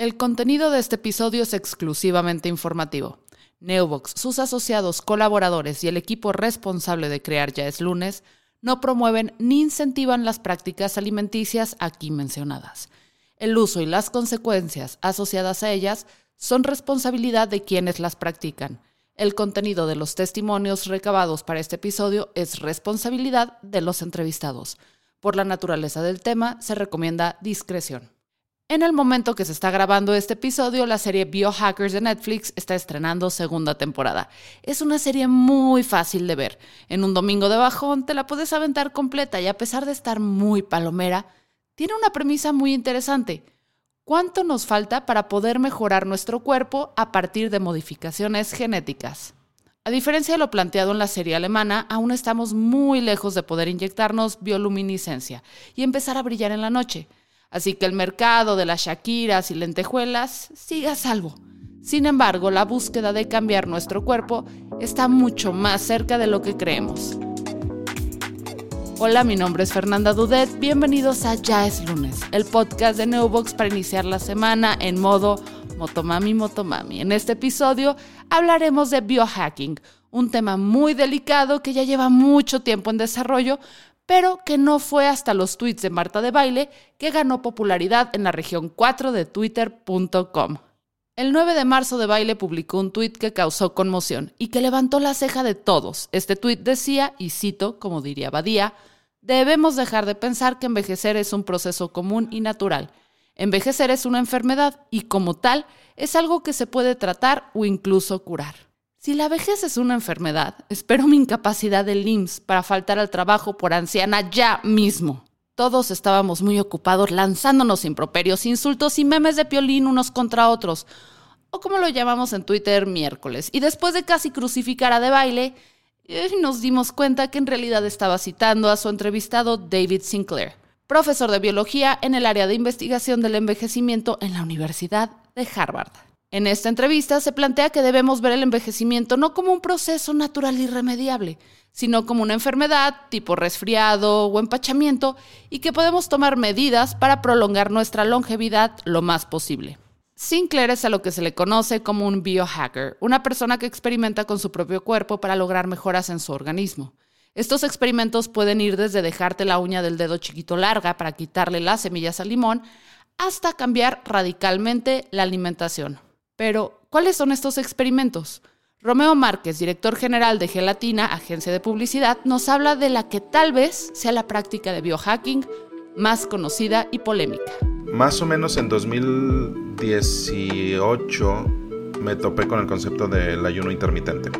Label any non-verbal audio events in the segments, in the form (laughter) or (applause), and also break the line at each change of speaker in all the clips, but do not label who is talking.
El contenido de este episodio es exclusivamente informativo. Neobox, sus asociados, colaboradores y el equipo responsable de crear Ya es lunes no promueven ni incentivan las prácticas alimenticias aquí mencionadas. El uso y las consecuencias asociadas a ellas son responsabilidad de quienes las practican. El contenido de los testimonios recabados para este episodio es responsabilidad de los entrevistados. Por la naturaleza del tema, se recomienda discreción. En el momento que se está grabando este episodio, la serie Biohackers de Netflix está estrenando segunda temporada. Es una serie muy fácil de ver. En un domingo de bajón te la puedes aventar completa y a pesar de estar muy palomera, tiene una premisa muy interesante. ¿Cuánto nos falta para poder mejorar nuestro cuerpo a partir de modificaciones genéticas? A diferencia de lo planteado en la serie alemana, aún estamos muy lejos de poder inyectarnos bioluminiscencia y empezar a brillar en la noche. Así que el mercado de las Shakiras y lentejuelas sigue a salvo. Sin embargo, la búsqueda de cambiar nuestro cuerpo está mucho más cerca de lo que creemos. Hola, mi nombre es Fernanda Dudet. Bienvenidos a Ya es lunes, el podcast de Neobox para iniciar la semana en modo Motomami Motomami. En este episodio hablaremos de biohacking, un tema muy delicado que ya lleva mucho tiempo en desarrollo, pero que no fue hasta los tweets de Marta de Baile que ganó popularidad en la región 4 de twitter.com. El 9 de marzo de Baile publicó un tuit que causó conmoción y que levantó la ceja de todos. Este tuit decía, y cito, como diría Badía, debemos dejar de pensar que envejecer es un proceso común y natural. Envejecer es una enfermedad y como tal es algo que se puede tratar o incluso curar. Si la vejez es una enfermedad, espero mi incapacidad del IMSS para faltar al trabajo por anciana ya mismo. Todos estábamos muy ocupados lanzándonos improperios, insultos y memes de piolín unos contra otros, o como lo llamamos en Twitter miércoles. Y después de casi crucificar a De Baile, eh, nos dimos cuenta que en realidad estaba citando a su entrevistado David Sinclair, profesor de biología en el área de investigación del envejecimiento en la Universidad de Harvard. En esta entrevista se plantea que debemos ver el envejecimiento no como un proceso natural irremediable, sino como una enfermedad tipo resfriado o empachamiento y que podemos tomar medidas para prolongar nuestra longevidad lo más posible. Sinclair es a lo que se le conoce como un biohacker, una persona que experimenta con su propio cuerpo para lograr mejoras en su organismo. Estos experimentos pueden ir desde dejarte la uña del dedo chiquito larga para quitarle las semillas al limón, hasta cambiar radicalmente la alimentación. Pero, ¿cuáles son estos experimentos? Romeo Márquez, director general de Gelatina, agencia de publicidad, nos habla de la que tal vez sea la práctica de biohacking más conocida y polémica.
Más o menos en 2018 me topé con el concepto del ayuno intermitente.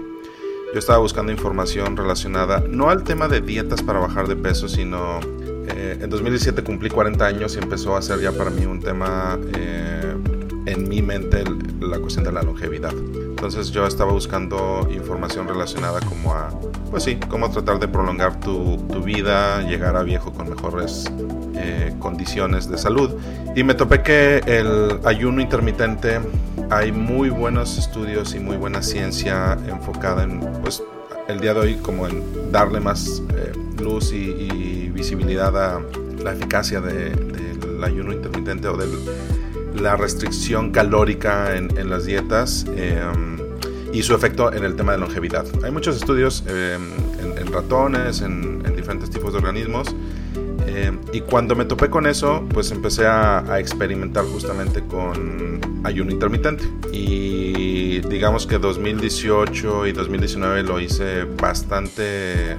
Yo estaba buscando información relacionada no al tema de dietas para bajar de peso, sino eh, en 2017 cumplí 40 años y empezó a ser ya para mí un tema eh, en mi mente la cuestión de la longevidad. Entonces yo estaba buscando información relacionada como a, pues sí, cómo tratar de prolongar tu, tu vida, llegar a viejo con mejores eh, condiciones de salud. Y me topé que el ayuno intermitente, hay muy buenos estudios y muy buena ciencia enfocada en, pues, el día de hoy como en darle más eh, luz y, visibilidad a la eficacia del ayuno intermitente o del la restricción calórica en, las dietas em, y su efecto en el tema de longevidad. Hay muchos estudios em, en, ratones, en, diferentes tipos de organismos. Em, y cuando me topé con eso, pues empecé a, experimentar justamente con ayuno intermitente. Y digamos que 2018 y 2019 lo hice bastante, eh,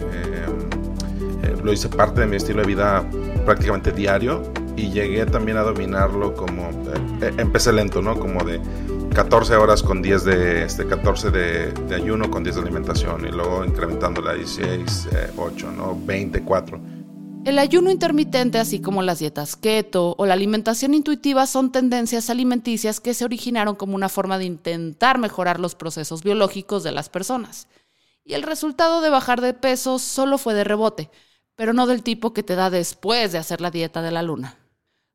lo hice parte de mi estilo de vida prácticamente diario y llegué también a dominarlo como, eh, eh, empecé lento, ¿no? Como de 14 horas con 10 de, este, 14 de, ayuno con 10 de alimentación y luego incrementando la 16, 8, ¿no? 24.
El ayuno intermitente, así como las dietas keto o la alimentación intuitiva, son tendencias alimenticias que se originaron como una forma de intentar mejorar los procesos biológicos de las personas. Y el resultado de bajar de peso solo fue de rebote, pero no del tipo que te da después de hacer la dieta de la luna.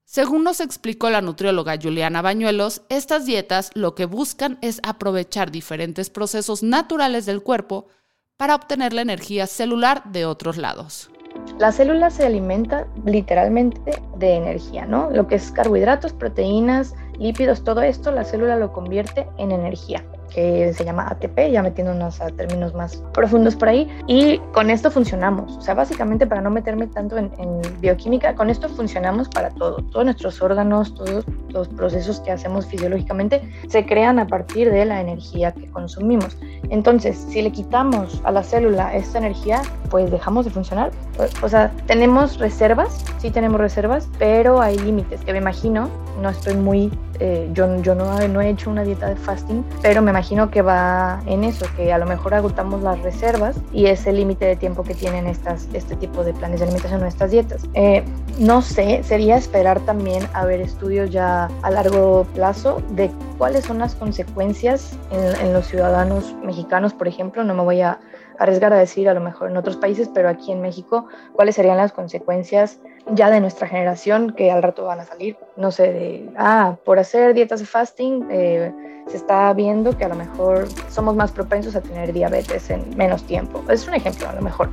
Según nos explicó la nutrióloga Juliana Bañuelos, estas dietas lo que buscan es aprovechar diferentes procesos naturales del cuerpo para obtener la energía celular de otros lados.
La célula se alimenta literalmente de energía, ¿no? Lo que es carbohidratos, proteínas lípidos, todo esto, la célula lo convierte en energía que se llama ATP, ya metiéndonos a términos más profundos por ahí, y con esto funcionamos. O sea, básicamente para no meterme tanto en, bioquímica, con esto funcionamos para todo. Todos nuestros órganos, todos los procesos que hacemos fisiológicamente se crean a partir de la energía que consumimos. Entonces, si le quitamos a la célula esta energía, pues dejamos de funcionar. O sea, tenemos reservas, sí tenemos reservas, pero hay límites que me imagino, no estoy muy, eh, yo, yo no, no he hecho una dieta de fasting, pero me imagino que va en eso, que a lo mejor agotamos las reservas y es el límite de tiempo que tienen estas, este tipo de planes de alimentación o estas dietas. Eh, no sé, sería esperar también a ver estudios ya a largo plazo de cuáles son las consecuencias en, en los ciudadanos mexicanos, por ejemplo. No me voy a arriesgar a decir a lo mejor en otros países, pero aquí en México, cuáles serían las consecuencias ya de nuestra generación que al rato van a salir. No sé, de, ah, por hacer dietas de fasting eh, se está viendo que a lo mejor somos más propensos a tener diabetes en menos tiempo. Es un ejemplo, a lo mejor,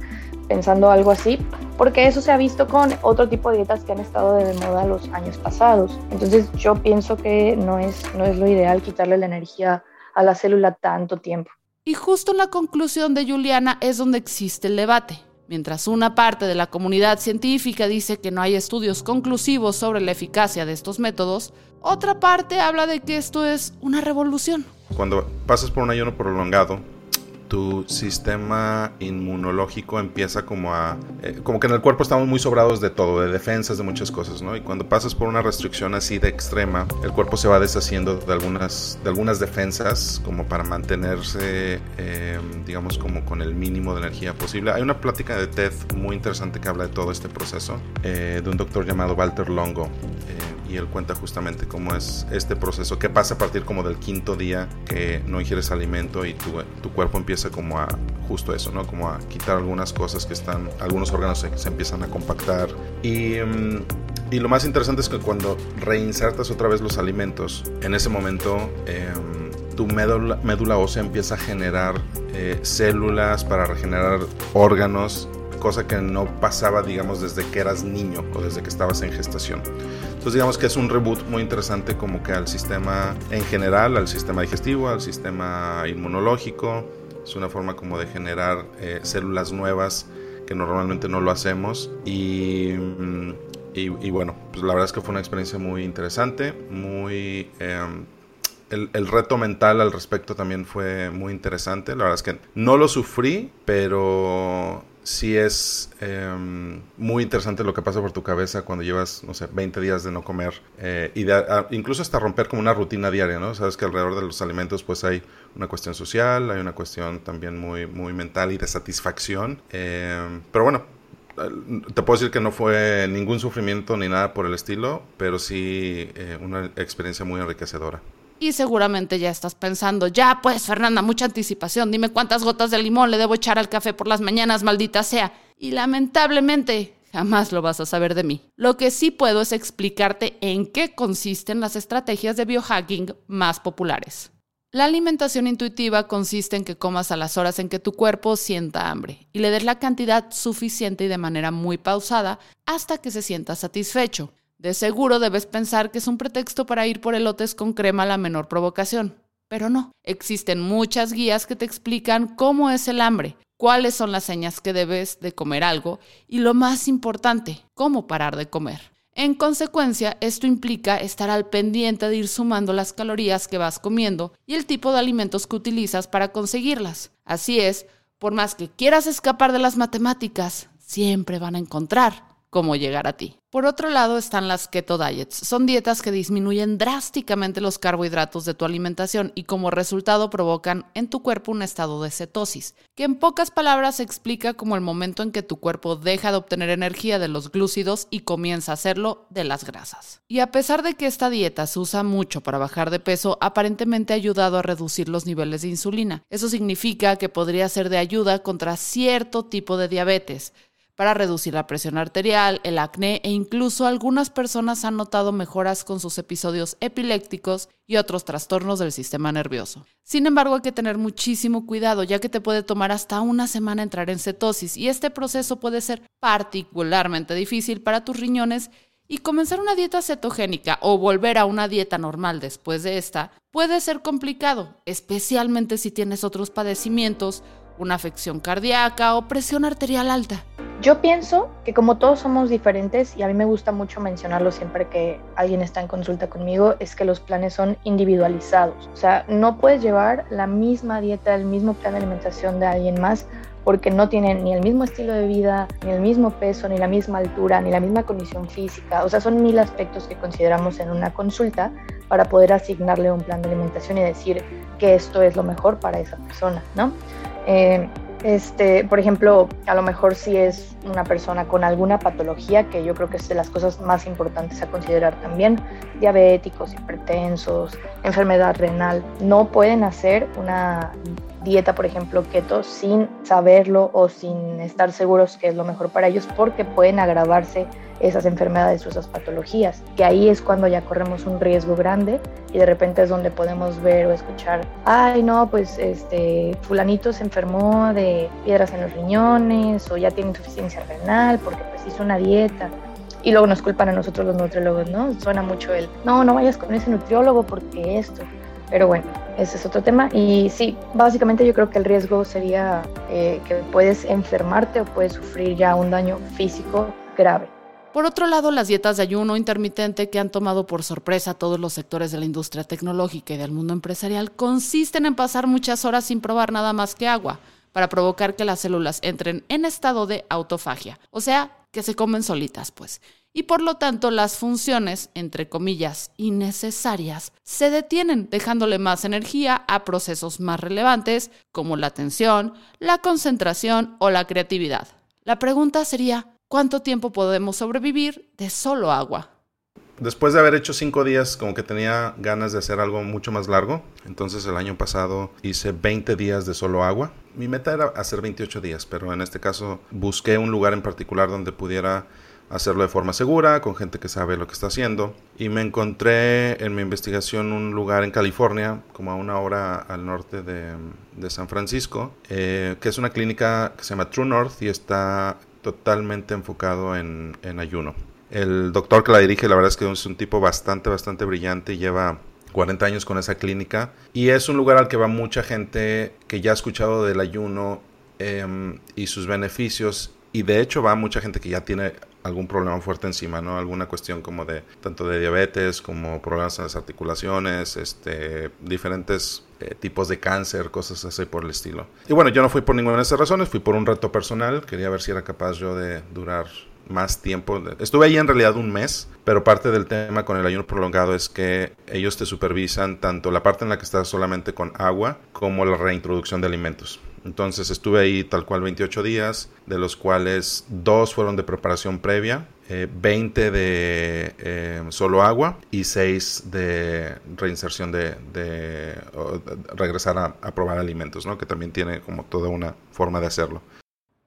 pensando algo así, porque eso se ha visto con otro tipo de dietas que han estado de moda los años pasados. Entonces yo pienso que no es, no es lo ideal quitarle la energía a la célula tanto tiempo.
Y justo en la conclusión de Juliana es donde existe el debate. Mientras una parte de la comunidad científica dice que no hay estudios conclusivos sobre la eficacia de estos métodos, otra parte habla de que esto es una revolución.
Cuando pasas por un ayuno prolongado, tu sistema inmunológico empieza como a... Eh, como que en el cuerpo estamos muy sobrados de todo, de defensas, de muchas cosas, ¿no? Y cuando pasas por una restricción así de extrema, el cuerpo se va deshaciendo de algunas, de algunas defensas como para mantenerse, eh, digamos, como con el mínimo de energía posible. Hay una plática de TED muy interesante que habla de todo este proceso, eh, de un doctor llamado Walter Longo y él cuenta justamente cómo es este proceso, qué pasa a partir como del quinto día que no ingieres alimento y tu, tu cuerpo empieza como a justo eso, ¿no? Como a quitar algunas cosas que están, algunos órganos se, se empiezan a compactar y... Mm, y lo más interesante es que cuando reinsertas otra vez los alimentos, en ese momento em, tu médula, médula, ósea empieza a generar eh, células para regenerar órganos cosa que no pasaba, digamos, desde que eras niño o desde que estabas en gestación. Entonces, digamos que es un reboot muy interesante como que al sistema en general, al sistema digestivo, al sistema inmunológico. Es una forma como de generar eh, células nuevas que normalmente no lo hacemos. Y, mm, y, bueno, pues la verdad es que fue una experiencia muy interesante, muy... Em, el, reto mental al respecto también fue muy interesante. La verdad es que no lo sufrí, pero sí es em, muy interesante lo que pasa por tu cabeza cuando llevas, no sé, 20 días de no comer eh, y incluso hasta romper como una rutina diaria, ¿no? Sabes que alrededor de los alimentos pues hay una cuestión social, hay una cuestión también muy, muy mental y de satisfacción. Em, pero bueno, te puedo decir que no fue ningún sufrimiento ni nada por el estilo, pero sí eh, una experiencia muy enriquecedora.
Y seguramente ya estás pensando, ya pues Fernanda, mucha anticipación, dime cuántas gotas de limón le debo echar al café por las mañanas, maldita sea. Y lamentablemente, jamás lo vas a saber de mí. Lo que sí puedo es explicarte en qué consisten las estrategias de biohacking más populares. La alimentación intuitiva consiste en que comas a las horas en que tu cuerpo sienta hambre y le des la cantidad suficiente y de manera muy pausada hasta que se sienta satisfecho. De seguro debes pensar que es un pretexto para ir por elotes con crema a la menor provocación. Pero no, existen muchas guías que te explican cómo es el hambre, cuáles son las señas que debes de comer algo y lo más importante, cómo parar de comer. En consecuencia, esto implica estar al pendiente de ir sumando las calorías que vas comiendo y el tipo de alimentos que utilizas para conseguirlas. Así es, por más que quieras escapar de las matemáticas, siempre van a encontrar cómo llegar a ti. Por otro lado están las keto diets. Son dietas que disminuyen drásticamente los carbohidratos de tu alimentación y como resultado provocan en tu cuerpo un estado de cetosis, que en pocas palabras se explica como el momento en que tu cuerpo deja de obtener energía de los glúcidos y comienza a hacerlo de las grasas. Y a pesar de que esta dieta se usa mucho para bajar de peso, aparentemente ha ayudado a reducir los niveles de insulina. Eso significa que podría ser de ayuda contra cierto tipo de diabetes para reducir la presión arterial, el acné e incluso algunas personas han notado mejoras con sus episodios epilépticos y otros trastornos del sistema nervioso. Sin embargo, hay que tener muchísimo cuidado ya que te puede tomar hasta una semana entrar en cetosis y este proceso puede ser particularmente difícil para tus riñones Y comenzar una dieta cetogénica o volver a una dieta normal después de esta puede ser complicado, especialmente si tienes otros padecimientos, una afección cardíaca o presión arterial alta.
Yo pienso que como todos somos diferentes, y a mí me gusta mucho mencionarlo siempre que alguien está en consulta conmigo, es que los planes son individualizados. O sea, no puedes llevar la misma dieta, el mismo plan de alimentación de alguien más porque no tienen ni el mismo estilo de vida, ni el mismo peso, ni la misma altura, ni la misma condición física. O sea, son mil aspectos que consideramos en una consulta para poder asignarle un plan de alimentación y decir que esto es lo mejor para esa persona, ¿no? Eh, este, por ejemplo, a lo mejor si es una persona con alguna patología, que yo creo que es de las cosas más importantes a considerar también, diabéticos, hipertensos, enfermedad renal, no pueden hacer una dieta, por ejemplo, keto, sin saberlo o sin estar seguros que es lo mejor para ellos, porque pueden agravarse esas enfermedades o esas patologías, que ahí es cuando ya corremos un riesgo grande y de repente es donde podemos ver o escuchar, ay no, pues este fulanito se enfermó de piedras en los riñones o ya tiene insuficiencia renal porque pues hizo una dieta y luego nos culpan a nosotros los nutriólogos, ¿no? Suena mucho el, no, no vayas con ese nutriólogo porque esto. Pero bueno, ese es otro tema. Y sí, básicamente yo creo que el riesgo sería eh, que puedes enfermarte o puedes sufrir ya un daño físico grave.
Por otro lado, las dietas de ayuno intermitente que han tomado por sorpresa a todos los sectores de la industria tecnológica y del mundo empresarial consisten en pasar muchas horas sin probar nada más que agua para provocar que las células entren en estado de autofagia, o sea, que se comen solitas, pues y por lo tanto las funciones, entre comillas, innecesarias, se detienen, dejándole más energía a procesos más relevantes como la atención, la concentración o la creatividad. La pregunta sería, ¿cuánto tiempo podemos sobrevivir de solo agua?
Después de haber hecho cinco días, como que tenía ganas de hacer algo mucho más largo. Entonces el año pasado hice 20 días de solo agua. Mi meta era hacer 28 días, pero en este caso busqué un lugar en particular donde pudiera hacerlo de forma segura, con gente que sabe lo que está haciendo. Y me encontré en mi investigación un lugar en California, como a una hora al norte de, San Francisco, eh, que es una clínica que se llama True North y está totalmente enfocado en, ayuno. El doctor que la dirige, la verdad es que es un tipo bastante, bastante brillante y lleva 40 años con esa clínica. Y es un lugar al que va mucha gente que ya ha escuchado del ayuno em, y sus beneficios. Y de hecho va mucha gente que ya tiene algún problema fuerte encima, ¿no? Alguna cuestión como de tanto de diabetes como problemas en las articulaciones, este, diferentes eh, tipos de cáncer, cosas así por el estilo. Y bueno, yo no fui por ninguna de esas razones, fui por un reto personal, quería ver si era capaz yo de durar más tiempo. Estuve ahí en realidad un mes, pero parte del tema con el ayuno prolongado es que ellos te supervisan tanto la parte en la que estás solamente con agua como la reintroducción de alimentos. Entonces estuve ahí tal cual 28 días, de los cuales dos fueron de preparación previa, 20 eh, de eh, solo agua y 6 de reinserción de, regresar a, a, probar alimentos, ¿no? que también tiene como toda una forma de hacerlo.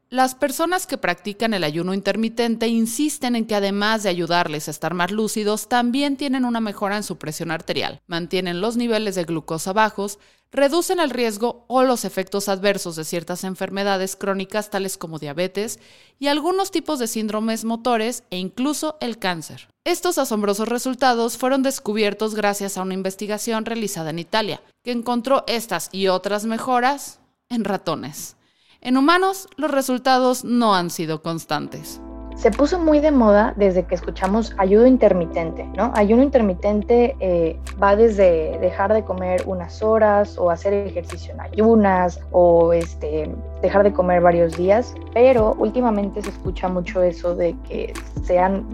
Las personas que practican el ayuno intermitente insisten en que además de ayudarles a estar más lúcidos, también tienen una mejora en su presión arterial, mantienen los niveles de glucosa bajos, reducen el riesgo o los efectos adversos de ciertas enfermedades crónicas tales como diabetes y algunos tipos de síndromes motores e incluso el cáncer. Estos asombrosos resultados fueron descubiertos gracias a una investigación realizada en Italia, que encontró estas y otras mejoras en ratones. En humanos, los resultados no han sido constantes.
Se puso muy de moda desde que escuchamos ayuno intermitente, ¿no? Ayuno intermitente eh, va desde dejar de comer unas horas o hacer ejercicio en ayunas o este, dejar de comer varios días, pero últimamente se escucha mucho eso de que sean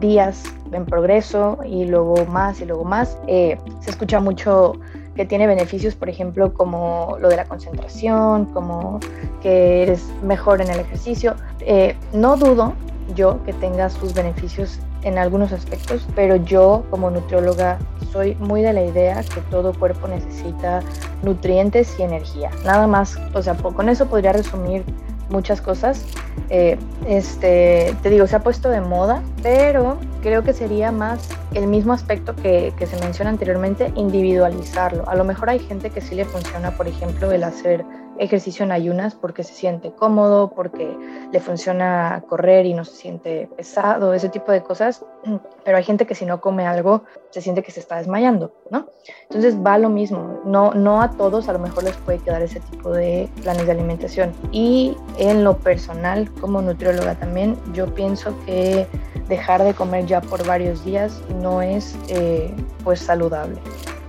días en progreso y luego más y luego más. Eh, se escucha mucho que tiene beneficios, por ejemplo, como lo de la concentración, como que eres mejor en el ejercicio. Eh, no dudo yo que tenga sus beneficios en algunos aspectos, pero yo como nutrióloga soy muy de la idea que todo cuerpo necesita nutrientes y energía. Nada más, o sea, con eso podría resumir muchas cosas. Eh, este, te digo, se ha puesto de moda, pero creo que sería más el mismo aspecto que, que, se menciona anteriormente, individualizarlo. A lo mejor hay gente que sí le funciona, por ejemplo, el hacer ejercicio en ayunas porque se siente cómodo, porque le funciona correr y no se siente pesado, ese tipo de cosas. (clears throat) Pero hay gente que si no come algo se siente que se está desmayando, ¿no? Entonces va lo mismo. No, no a todos a lo mejor les puede quedar ese tipo de planes de alimentación. Y en lo personal, como nutrióloga también, yo pienso que dejar de comer ya por varios días no es eh, pues saludable.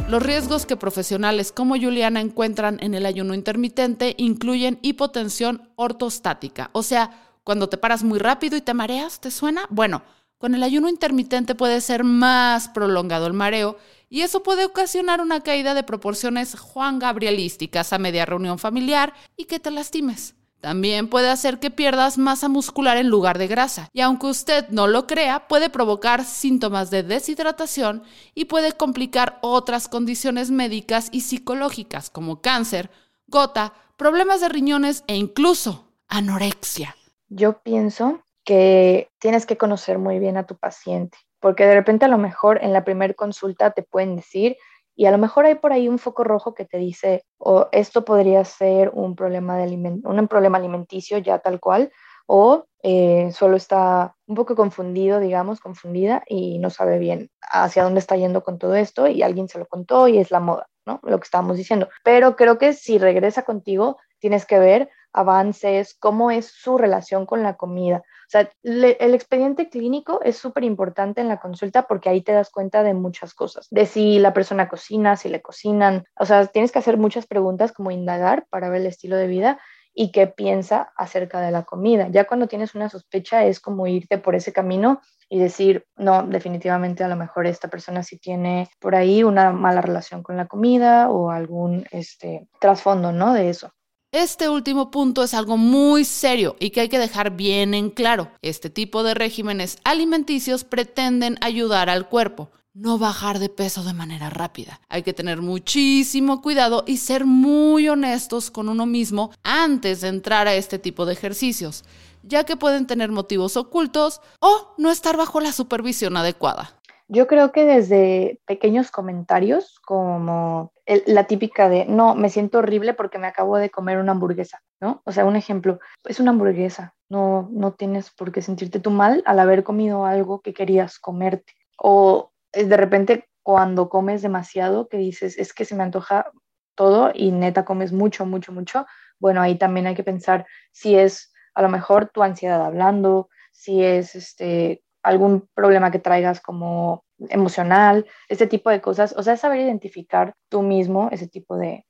Los riesgos que profesionales como Juliana encuentran en el ayuno intermitente incluyen hipotensión ortostática, o sea, cuando te paras muy rápido y te mareas, ¿te suena? Bueno, con el ayuno intermitente puede ser más prolongado el mareo y eso puede ocasionar una caída de proporciones Juan Gabrielísticas a media reunión familiar y que te lastimes. También puede hacer que pierdas masa muscular en lugar de grasa. Y aunque usted no lo crea, puede provocar síntomas de deshidratación y puede complicar otras condiciones médicas y psicológicas como cáncer, gota, problemas de riñones e incluso anorexia.
Yo pienso que tienes que conocer muy bien a tu paciente, porque de repente a lo mejor en la primera consulta te pueden decir, y a lo mejor hay por ahí un foco rojo que te dice, o esto podría ser un problema, de un problema alimenticio ya tal cual, o eh, solo está un poco confundido, digamos, confundida y no sabe bien hacia dónde está yendo con todo esto y alguien se lo contó y es la moda, ¿no? Lo que estábamos diciendo. Pero creo que si regresa contigo, tienes que ver avances, cómo es su relación con la comida. O sea, el expediente clínico es súper importante en la consulta porque ahí te das cuenta de muchas cosas, de si la persona cocina, si le cocinan, o sea, tienes que hacer muchas preguntas como indagar para ver el estilo de vida y qué piensa acerca de la comida. Ya cuando tienes una sospecha es como irte por ese camino y decir, no, definitivamente a lo mejor esta persona sí tiene por ahí una mala relación con la comida o algún este, trasfondo, ¿no? De eso.
Este último punto es algo muy serio y que hay que dejar bien en claro. Este tipo de regímenes alimenticios pretenden ayudar al cuerpo, no bajar de peso de manera rápida. Hay que tener muchísimo cuidado y ser muy honestos con uno mismo antes de entrar a este tipo de ejercicios, ya que pueden tener motivos ocultos o no estar bajo la supervisión adecuada.
Yo creo que desde pequeños comentarios como la típica de, no, me siento horrible porque me acabo de comer una hamburguesa, ¿no? O sea, un ejemplo, es una hamburguesa, no, no tienes por qué sentirte tú mal al haber comido algo que querías comerte. O de repente cuando comes demasiado, que dices, es que se me antoja todo y neta comes mucho, mucho, mucho, bueno, ahí también hay que pensar si es a lo mejor tu ansiedad hablando, si es este algún problema que traigas como emocional, este tipo de cosas. O sea, saber identificar tú mismo ese tipo de,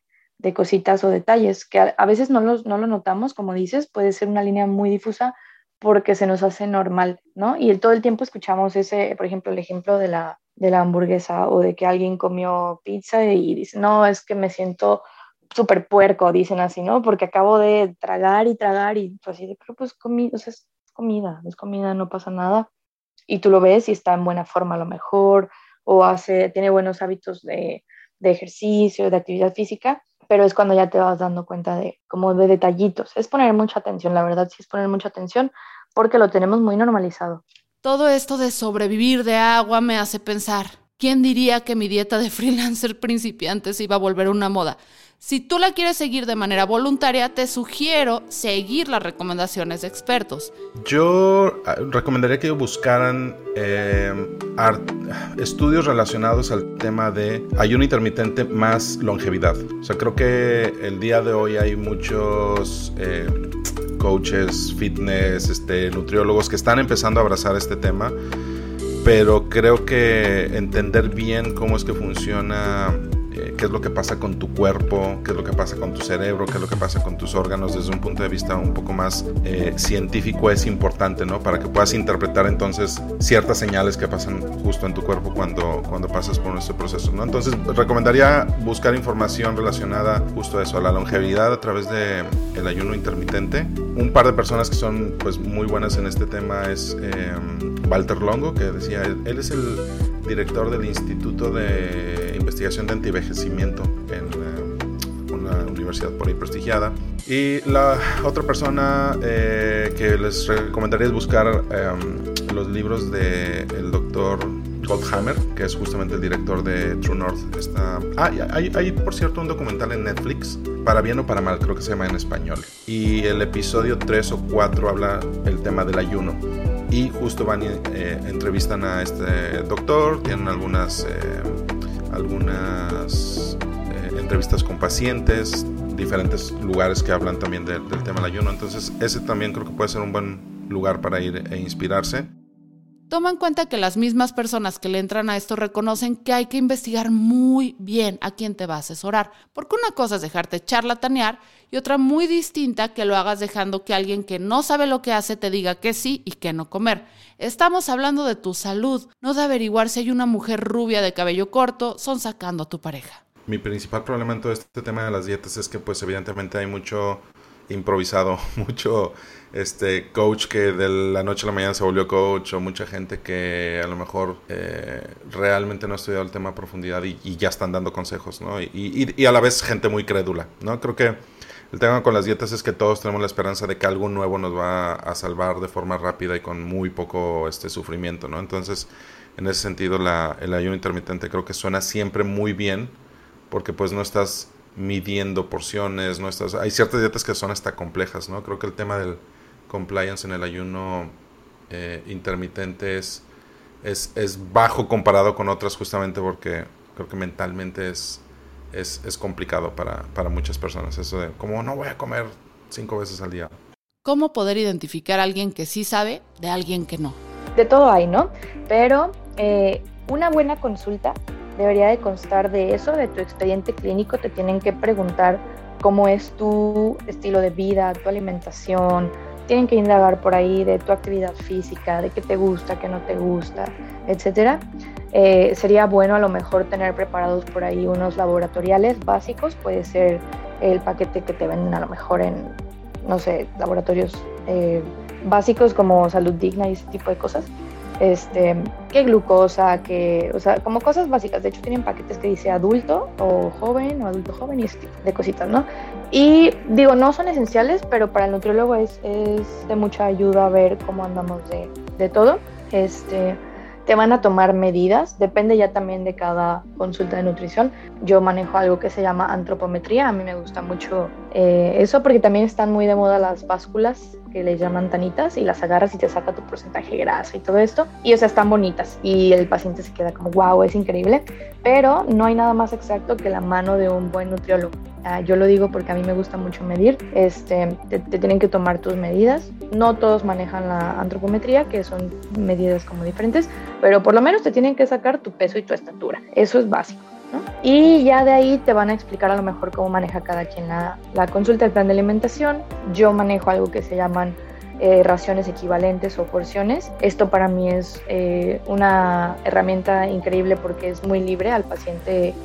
cositas o detalles que a, veces no, no lo notamos, como dices, puede ser una línea muy difusa porque se nos hace normal, ¿no? Y todo el tiempo escuchamos ese, por ejemplo, el ejemplo de la, de la hamburguesa o de que alguien comió pizza y dice, no, es que me siento súper puerco, dicen así, ¿no? Porque acabo de tragar y tragar y pues así de, pero pues comida, o sea, es comida, es comida, no pasa nada y tú lo ves y está en buena forma a lo mejor, o hace, tiene buenos hábitos de, de ejercicio, de actividad física, pero es cuando ya te vas dando cuenta de como de detallitos. Es poner mucha atención, la verdad sí es poner mucha atención porque lo tenemos muy normalizado.
Todo esto de sobrevivir de agua me hace pensar, ¿quién diría que mi dieta de (laughs) freelancer principiante se iba a volver una moda? Si tú la quieres seguir de manera voluntaria, te sugiero seguir las recomendaciones de expertos.
Yo ah, recomendaría que buscaran eh, estudios relacionados al tema de ayuno intermitente más longevidad. O sea, creo que el día de hoy hay muchos eh, coaches, fitness, este, nutriólogos que están empezando a abrazar este tema pero creo que entender bien cómo es que funciona qué es lo que pasa con tu cuerpo, qué es lo que pasa con tu cerebro, qué es lo que pasa con tus órganos desde un punto de vista un poco más eh, científico es importante, ¿no? Para que puedas interpretar entonces ciertas señales que pasan justo en tu cuerpo cuando, cuando pasas por este proceso, ¿no? Entonces recomendaría buscar información relacionada justo a eso, a la longevidad a través de el ayuno intermitente. Un par de personas que son pues muy buenas en este tema es eh, Walter Longo, que decía, él es el director del Instituto de Investigación de Antivejecimiento en eh, una universidad por ahí prestigiada. Y la otra persona eh, que les recomendaría es buscar em, los libros del el doctor Goldhammer, que es justamente el director de True North. Está... Ah, hay, hay, por cierto un documental en Netflix, para bien o para mal, creo que se llama en español. Y el episodio 3 o 4 habla el tema del ayuno. Y justo van y eh, entrevistan a este doctor, tienen algunas, eh, algunas eh, entrevistas con pacientes, diferentes lugares que hablan también del tema del ayuno. Entonces ese también creo que puede ser un buen lugar para ir e inspirarse.
Toma en cuenta que las mismas personas que le entran a esto reconocen que hay que investigar muy bien a quién te va a asesorar, porque una cosa es dejarte charlatanear y otra muy distinta que lo hagas dejando que alguien que no sabe lo que hace te diga que sí y que no comer. Estamos hablando de tu salud, no de averiguar si hay una mujer rubia de cabello corto son sacando a tu pareja.
Mi principal problema en todo este tema de las dietas es que pues evidentemente hay mucho improvisado, (laughs) mucho este coach que de la noche a la mañana se volvió coach o mucha gente que a lo mejor eh, realmente no ha estudiado el tema a profundidad y, ya están dando consejos, ¿no? Y, y, a la vez gente muy crédula, ¿no? Creo que el tema con las dietas es que todos tenemos la esperanza de que algo nuevo nos va a salvar de forma rápida y con muy poco este sufrimiento, ¿no? Entonces, en ese sentido, la, el ayuno intermitente creo que suena siempre muy bien porque pues no estás midiendo porciones, no estás... Hay ciertas dietas que son hasta complejas, ¿no? Creo que el tema del compliance en el ayuno eh, intermitente es, es, bajo comparado con otras justamente porque creo que mentalmente es, es, complicado para, para, muchas personas. Eso de como no voy a comer cinco veces al día.
¿Cómo poder identificar a alguien que sí sabe de alguien que no?
De todo hay, ¿no? Pero eh, una buena consulta debería de constar de eso, de tu expediente clínico. Te tienen que preguntar cómo es tu estilo de vida, tu alimentación, tienen que indagar por ahí de tu actividad física, de qué te gusta, qué no te gusta, etcétera. Eh, sería bueno a lo mejor tener preparados por ahí unos laboratoriales básicos, puede ser el paquete que te venden a lo mejor en, no sé, laboratorios eh, básicos como salud digna y ese tipo de cosas este, qué glucosa, que, o sea, como cosas básicas. De hecho, tienen paquetes que dice adulto o joven o adulto joven y ese tipo de cositas, ¿no? Y digo, no son esenciales, pero para el nutriólogo es, es de mucha ayuda ver cómo andamos de, de todo. Este, te van a tomar medidas, depende ya también de cada consulta de nutrición. Yo manejo algo que se llama antropometría, a mí me gusta mucho eh, eso porque también están muy de moda las básculas que le llaman tanitas y las agarras y te saca tu porcentaje de grasa y todo esto. Y o sea, están bonitas y el paciente se queda como, wow, es increíble, pero no hay nada más exacto que la mano de un buen nutriólogo. Ah, yo lo digo porque a mí me gusta mucho medir. Este, te, tienen que tomar tus medidas. No todos manejan la antropometría, que son medidas como diferentes, pero por lo menos te tienen que sacar tu peso y tu estatura. Eso es básico. Y ya de ahí te van a explicar a lo mejor cómo maneja cada quien la, la consulta, el plan de alimentación. Yo manejo algo que se llaman eh, raciones equivalentes o porciones. Esto para mí es eh, una herramienta increíble porque es muy libre al paciente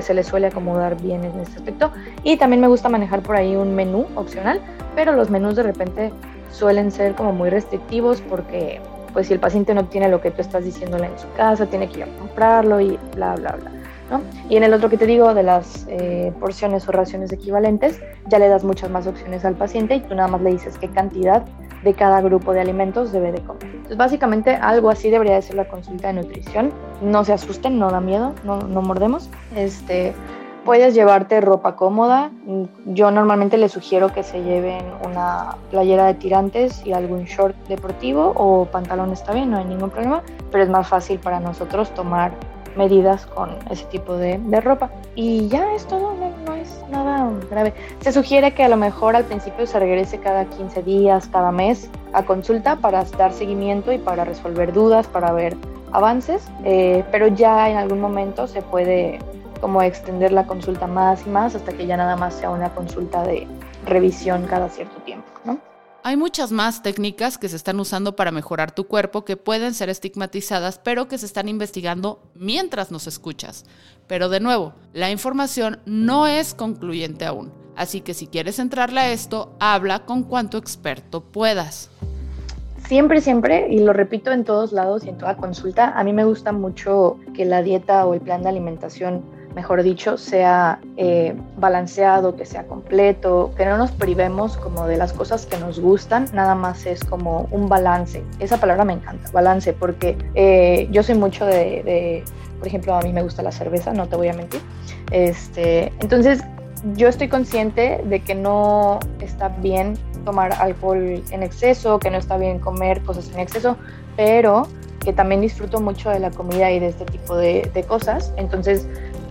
se le suele acomodar bien en este aspecto. Y también me gusta manejar por ahí un menú opcional, pero los menús de repente suelen ser como muy restrictivos porque pues si el paciente no tiene lo que tú estás diciéndole en su casa, tiene que ir a comprarlo y bla, bla, bla. ¿No? Y en el otro que te digo de las eh, porciones o raciones equivalentes, ya le das muchas más opciones al paciente y tú nada más le dices qué cantidad de cada grupo de alimentos debe de comer. Entonces, básicamente algo así debería de ser la consulta de nutrición. No se asusten, no da miedo, no, no mordemos. Este, puedes llevarte ropa cómoda. Yo normalmente les sugiero que se lleven una playera de tirantes y algún short deportivo o pantalón está bien, no hay ningún problema, pero es más fácil para nosotros tomar medidas con ese tipo de, de ropa. Y ya es todo, no, es nada grave. Se sugiere que a lo mejor al principio se regrese cada 15 días, cada mes a consulta para dar seguimiento y para resolver dudas, para ver avances, eh, pero ya en algún momento se puede como extender la consulta más y más hasta que ya nada más sea una consulta de revisión cada cierto tiempo, ¿no?
Hay muchas más técnicas que se están usando para mejorar tu cuerpo que pueden ser estigmatizadas, pero que se están investigando mientras nos escuchas. Pero de nuevo, la información no es concluyente aún. Así que si quieres entrarle a esto, habla con cuanto experto puedas.
Siempre, siempre, y lo repito en todos lados y en toda consulta, a mí me gusta mucho que la dieta o el plan de alimentación mejor dicho, sea eh, balanceado, que sea completo, que no nos privemos como de las cosas que nos gustan, nada más es como un balance. Esa palabra me encanta, balance, porque eh, yo soy mucho de, de, por ejemplo, a mí me gusta la cerveza, no te voy a mentir. Este, entonces, yo estoy consciente de que no está bien tomar alcohol en exceso, que no está bien comer cosas en exceso, pero que también disfruto mucho de la comida y de este tipo de, de cosas. Entonces,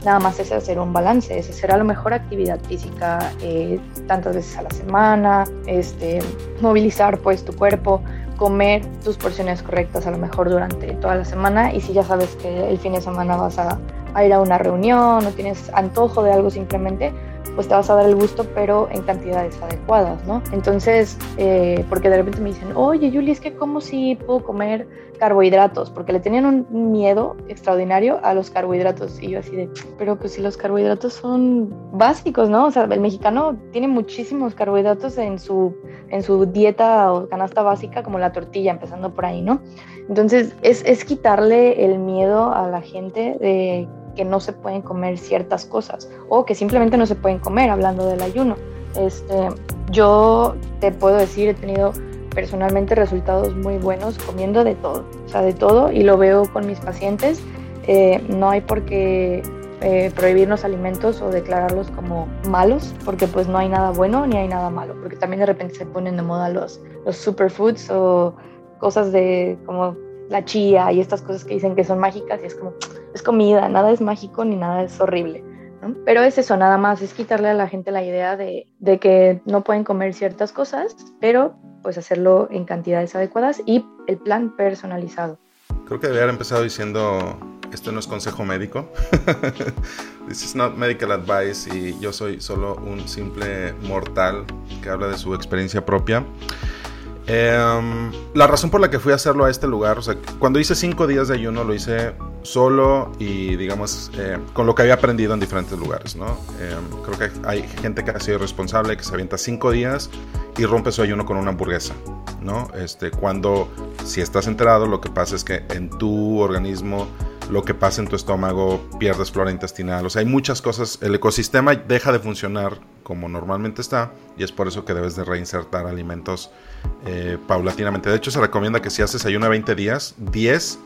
nada más es hacer un balance, es hacer a lo mejor actividad física eh, tantas veces a la semana, este, movilizar pues tu cuerpo, comer tus porciones correctas a lo mejor durante toda la semana y si ya sabes que el fin de semana vas a, a ir a una reunión o tienes antojo de algo simplemente, pues te vas a dar el gusto, pero en cantidades adecuadas, ¿no? Entonces, eh, porque de repente me dicen, oye, Julie, es que cómo si puedo comer carbohidratos, porque le tenían un miedo extraordinario a los carbohidratos. Y yo así de, pero pues si los carbohidratos son básicos, ¿no? O sea, el mexicano tiene muchísimos carbohidratos en su, en su dieta o canasta básica, como la tortilla, empezando por ahí, ¿no? Entonces, es, es quitarle el miedo a la gente de que no se pueden comer ciertas cosas o que simplemente no se pueden comer, hablando del ayuno. Este, yo te puedo decir, he tenido personalmente resultados muy buenos comiendo de todo, o sea, de todo, y lo veo con mis pacientes. Eh, no hay por qué eh, prohibir los alimentos o declararlos como malos, porque pues no hay nada bueno ni hay nada malo, porque también de repente se ponen de moda los, los superfoods o cosas de como la chía y estas cosas que dicen que son mágicas y es como, es comida, nada es mágico ni nada es horrible. ¿no? Pero es eso, nada más, es quitarle a la gente la idea de, de, que no pueden comer ciertas cosas, pero pues hacerlo en cantidades adecuadas y el plan personalizado.
Creo que debería haber empezado diciendo, esto no es consejo médico, (laughs) this is not medical advice y yo soy solo un simple mortal que habla de su experiencia propia. Eh, la razón por la que fui a hacerlo a este lugar, o sea, cuando hice cinco días de ayuno lo hice solo y digamos eh, con lo que había aprendido en diferentes lugares, ¿no? Eh, creo que hay gente que ha sido responsable, que se avienta cinco días y rompe su ayuno con una hamburguesa, ¿no? Este, cuando, si estás enterado, lo que pasa es que en tu organismo lo que pasa en tu estómago, pierdes flora intestinal, o sea, hay muchas cosas, el ecosistema deja de funcionar como normalmente está y es por eso que debes de reinsertar alimentos eh, paulatinamente. De hecho, se recomienda que si haces ayuno 20 días, 10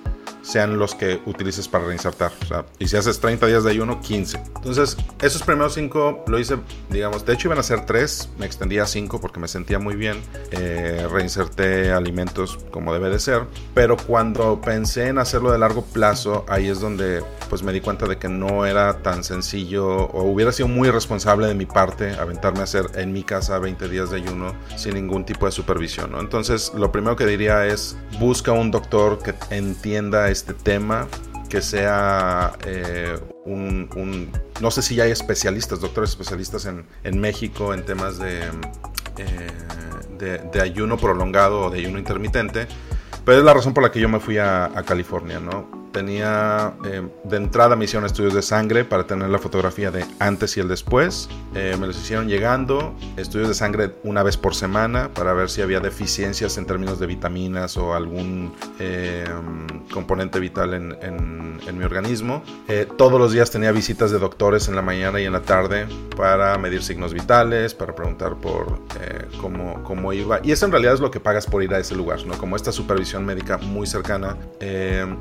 sean los que utilices para reinsertar. Y si haces 30 días de ayuno, 15. Entonces, esos primeros 5 lo hice, digamos, de hecho iban a ser 3, me extendí a 5 porque me sentía muy bien. Eh, reinserté alimentos como debe de ser. Pero cuando pensé en hacerlo de largo plazo, ahí es donde pues me di cuenta de que no era tan sencillo o hubiera sido muy irresponsable de mi parte aventarme a hacer en mi casa 20 días de ayuno sin ningún tipo de supervisión. Entonces, lo primero que diría es busca un doctor que entienda este tema, que sea eh, un, no sé si hay especialistas, doctores especialistas en, en México en temas de, eh, de, de, ayuno prolongado o de ayuno intermitente, pero es la razón por la que yo me fui a California, ¿no? Tenía eh, de entrada me hicieron estudios de sangre para tener la fotografía de antes y el después. Eh, me los hicieron llegando, estudios de sangre una vez por semana para ver si había deficiencias en términos de vitaminas o algún eh, componente vital en, en, en mi organismo. Eh, todos los días tenía visitas de doctores en la mañana y en la tarde para medir signos vitales, para preguntar por eh, cómo, cómo iba. Y eso en realidad es lo que pagas por ir a ese lugar, ¿no? Como esta supervisión médica muy cercana.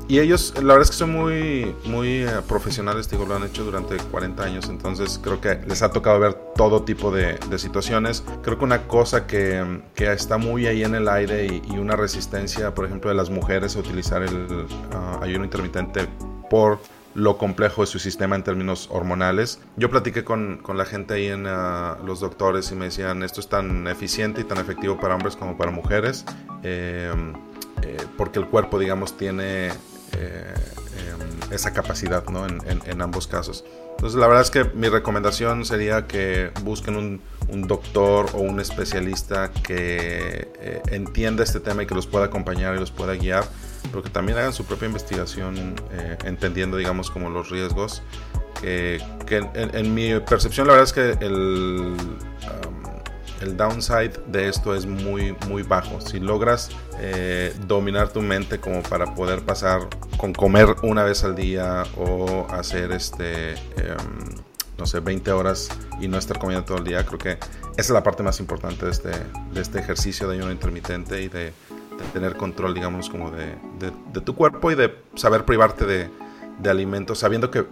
y ellos la verdad es que son muy, muy uh, profesionales, digo, lo han hecho durante 40 años, entonces creo que les ha tocado ver todo tipo de, de situaciones. Creo que una cosa que, que, está muy ahí en el aire y, y, una resistencia, por ejemplo, de las mujeres a utilizar el uh, ayuno intermitente por lo complejo de su sistema en términos hormonales. Yo platiqué con, con la gente ahí en uh, los doctores y me decían, esto es tan eficiente y tan efectivo para hombres como para mujeres, eh, eh, porque el cuerpo, digamos, tiene eh, eh, esa capacidad ¿no? en, en, en, ambos casos. Entonces la verdad es que mi recomendación sería que busquen un, un doctor o un especialista que eh, entienda este tema y que los pueda acompañar y los pueda guiar, pero que también hagan su propia investigación eh, entendiendo digamos como los riesgos. Que, que en, en, mi percepción la verdad es que el... Um, el downside de esto es muy muy bajo. Si logras eh, dominar tu mente como para poder pasar con comer una vez al día o hacer este, em, no sé, 20 horas y no estar comiendo todo el día, creo que esa es la parte más importante de este, este ejercicio de ayuno intermitente y de, tener control, digamos, como de, de, tu cuerpo y de saber privarte de, de alimentos, sabiendo que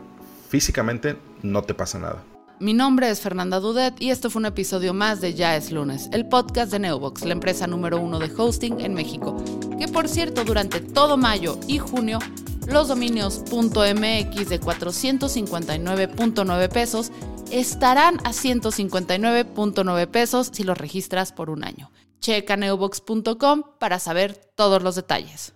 físicamente no te pasa nada.
Mi nombre es Fernanda Dudet y esto fue un episodio más de Ya es lunes, el podcast de Neobox, la empresa número uno de hosting en México, que por cierto durante todo mayo y junio los dominios .mx de 459.9 pesos estarán a 159.9 pesos si los registras por un año. Checa neobox.com para saber todos los detalles.